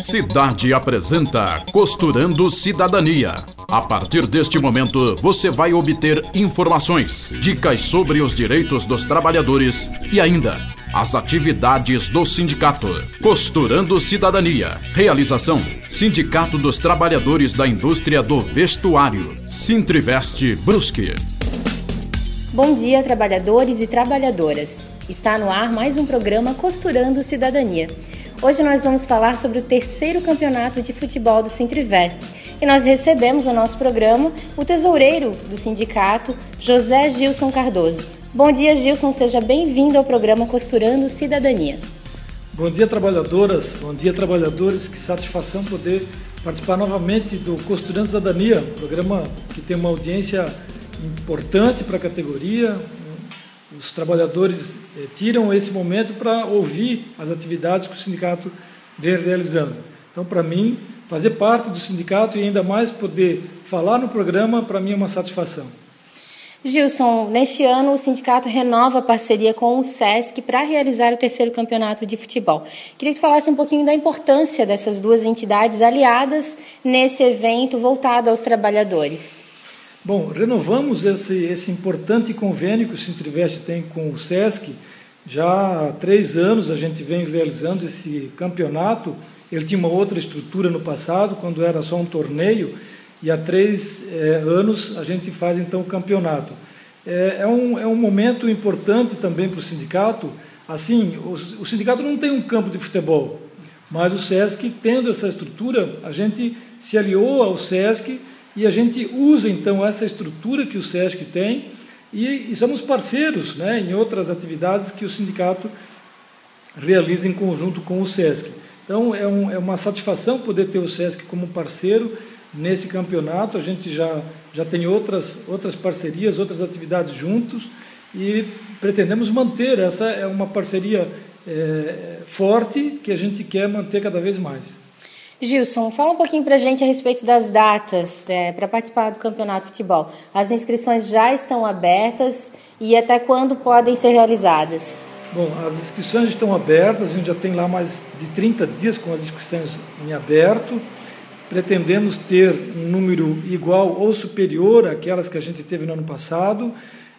Cidade apresenta Costurando Cidadania. A partir deste momento, você vai obter informações, dicas sobre os direitos dos trabalhadores e ainda as atividades do sindicato. Costurando Cidadania. Realização: Sindicato dos Trabalhadores da Indústria do Vestuário. Sintriveste Brusque. Bom dia, trabalhadores e trabalhadoras. Está no ar mais um programa Costurando Cidadania. Hoje nós vamos falar sobre o terceiro campeonato de futebol do Centriveste. E nós recebemos no nosso programa o tesoureiro do sindicato, José Gilson Cardoso. Bom dia, Gilson. Seja bem-vindo ao programa Costurando Cidadania. Bom dia, trabalhadoras. Bom dia, trabalhadores. Que satisfação poder participar novamente do Costurando Cidadania, programa que tem uma audiência importante para a categoria, os trabalhadores eh, tiram esse momento para ouvir as atividades que o sindicato vem realizando. Então, para mim, fazer parte do sindicato e ainda mais poder falar no programa, para mim é uma satisfação. Gilson, neste ano o sindicato renova a parceria com o SESC para realizar o terceiro campeonato de futebol. Queria que tu falasse um pouquinho da importância dessas duas entidades aliadas nesse evento voltado aos trabalhadores. Bom, renovamos esse, esse importante convênio que o Sintriveste tem com o SESC. Já há três anos a gente vem realizando esse campeonato. Ele tinha uma outra estrutura no passado, quando era só um torneio, e há três é, anos a gente faz então o campeonato. É, é, um, é um momento importante também para o sindicato. Assim, o, o sindicato não tem um campo de futebol, mas o SESC, tendo essa estrutura, a gente se aliou ao SESC e a gente usa então essa estrutura que o SESC tem e, e somos parceiros né, em outras atividades que o sindicato realiza em conjunto com o SESC. Então é, um, é uma satisfação poder ter o SESC como parceiro nesse campeonato. A gente já, já tem outras, outras parcerias, outras atividades juntos e pretendemos manter. Essa é uma parceria é, forte que a gente quer manter cada vez mais. Gilson, fala um pouquinho para a gente a respeito das datas é, para participar do campeonato de futebol. As inscrições já estão abertas e até quando podem ser realizadas? Bom, as inscrições estão abertas, a gente já tem lá mais de 30 dias com as inscrições em aberto. Pretendemos ter um número igual ou superior àquelas que a gente teve no ano passado.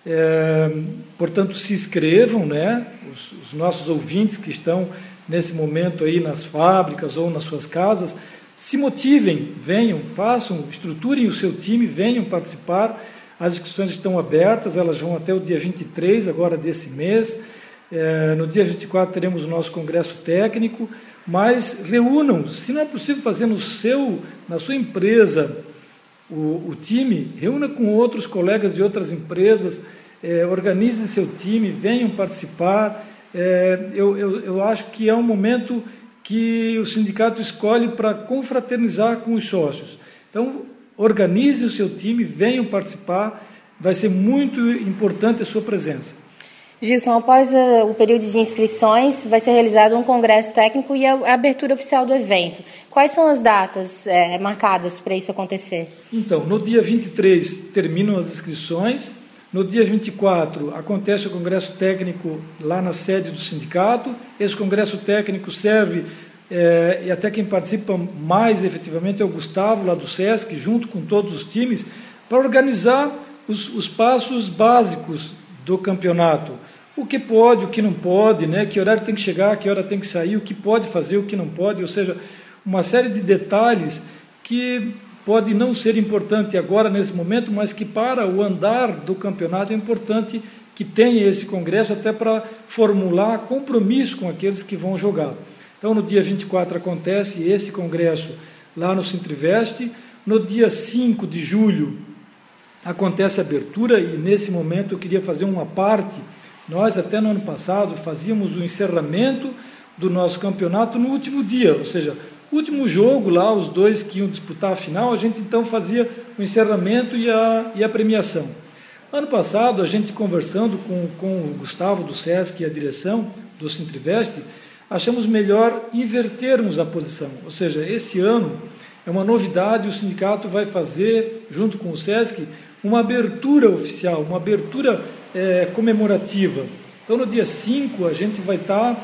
É, portanto, se inscrevam, né? Os, os nossos ouvintes que estão nesse momento aí nas fábricas ou nas suas casas, se motivem, venham, façam, estruturem o seu time, venham participar. As inscrições estão abertas, elas vão até o dia 23 agora desse mês. É, no dia 24 teremos o nosso congresso técnico, mas reúnam, se não é possível fazer no seu, na sua empresa, o, o time, reúna com outros colegas de outras empresas, é, organize seu time, venham participar é, eu, eu, eu acho que é um momento que o sindicato escolhe para confraternizar com os sócios. Então, organize o seu time, venham participar, vai ser muito importante a sua presença. Gilson, após uh, o período de inscrições, vai ser realizado um congresso técnico e a abertura oficial do evento. Quais são as datas é, marcadas para isso acontecer? Então, no dia 23 terminam as inscrições, no dia 24 acontece o congresso técnico lá na sede do sindicato. Esse congresso técnico serve, é, e até quem participa mais efetivamente é o Gustavo, lá do SESC, junto com todos os times, para organizar os, os passos básicos do campeonato. O que pode, o que não pode, né? que horário tem que chegar, que hora tem que sair, o que pode fazer, o que não pode, ou seja, uma série de detalhes que pode não ser importante agora nesse momento, mas que para o andar do campeonato é importante que tenha esse congresso até para formular compromisso com aqueles que vão jogar. Então, no dia 24 acontece esse congresso lá no Centriveste. No dia 5 de julho acontece a abertura e nesse momento eu queria fazer uma parte. Nós até no ano passado fazíamos o encerramento do nosso campeonato no último dia, ou seja, último jogo lá, os dois que iam disputar a final, a gente então fazia o encerramento e a, e a premiação. Ano passado, a gente conversando com, com o Gustavo do SESC e a direção do Sintriveste, achamos melhor invertermos a posição. Ou seja, esse ano é uma novidade, o sindicato vai fazer, junto com o SESC, uma abertura oficial, uma abertura é, comemorativa. Então, no dia 5, a gente vai estar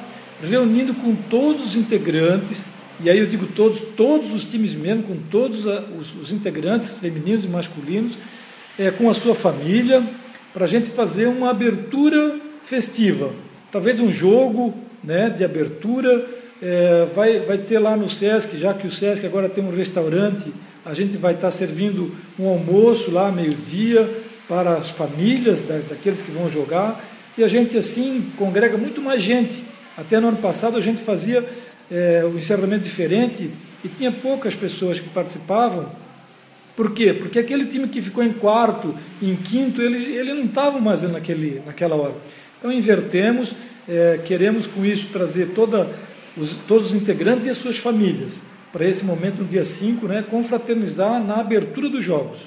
reunindo com todos os integrantes, e aí eu digo todos, todos os times mesmo, com todos os, integrantes, femininos e masculinos, é, com a sua família, para a gente fazer uma abertura festiva. Talvez um jogo né, de abertura. É, vai, vai ter lá no SESC, já que o SESC agora tem um restaurante, a gente vai estar servindo um almoço lá meio-dia para as famílias da, daqueles que vão jogar. E a gente assim congrega muito mais gente. Até no ano passado a gente fazia é, um encerramento diferente e tinha poucas pessoas que participavam. Por quê? Porque aquele time que ficou em quarto, em quinto, ele, ele não estava mais naquele, naquela hora. Então invertemos, é, queremos com isso trazer toda os, todos os integrantes e as suas famílias para esse momento, no dia 5, né, confraternizar na abertura dos jogos.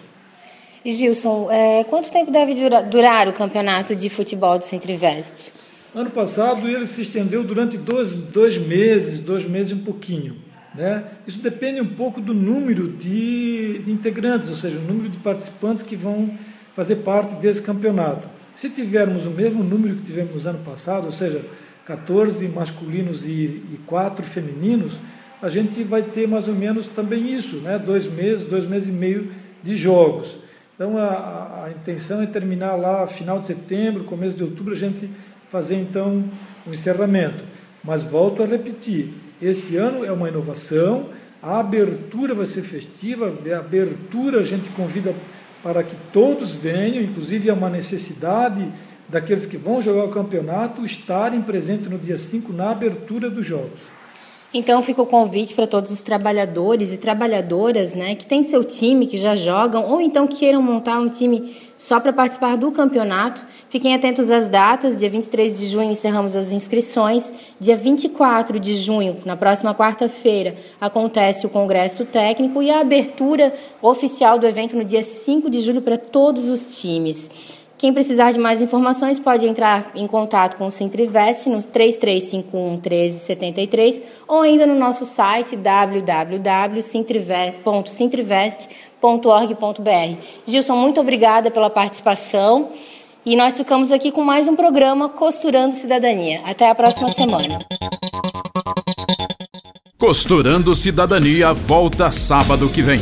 E Gilson, é, quanto tempo deve durar, durar, o campeonato de futebol do Centro-Invest? Ano passado ele se estendeu durante dois, dois meses, dois meses e um pouquinho. Né? Isso depende um pouco do número de, de integrantes, ou seja, o número de participantes que vão fazer parte desse campeonato. Se tivermos o mesmo número que tivemos ano passado, ou seja, 14 masculinos e, e 4 femininos, a gente vai ter mais ou menos também isso, né? dois meses, dois meses e meio de jogos. Então a, a intenção é terminar lá final de setembro, começo de outubro, a gente fazer então o um encerramento. Mas volto a repetir, esse ano é uma inovação, a abertura vai ser festiva, a abertura a gente convida para que todos venham, inclusive é uma necessidade daqueles que vão jogar o campeonato estarem presentes no dia 5 na abertura dos jogos. Então fica o convite para todos os trabalhadores e trabalhadoras né, que têm seu time, que já jogam, ou então queiram montar um time só para participar do campeonato. Fiquem atentos às datas. Dia 23 de junho encerramos as inscrições. Dia 24 de junho, na próxima quarta-feira, acontece o Congresso Técnico e a abertura oficial do evento no dia 5 de julho para todos os times. Quem precisar de mais informações pode entrar em contato com o Sintrivest no 3351 1373 ou ainda no nosso site www.sintrivest.org.br. Gilson, muito obrigada pela participação e nós ficamos aqui com mais um programa Costurando Cidadania. Até a próxima semana. Costurando Cidadania volta sábado que vem.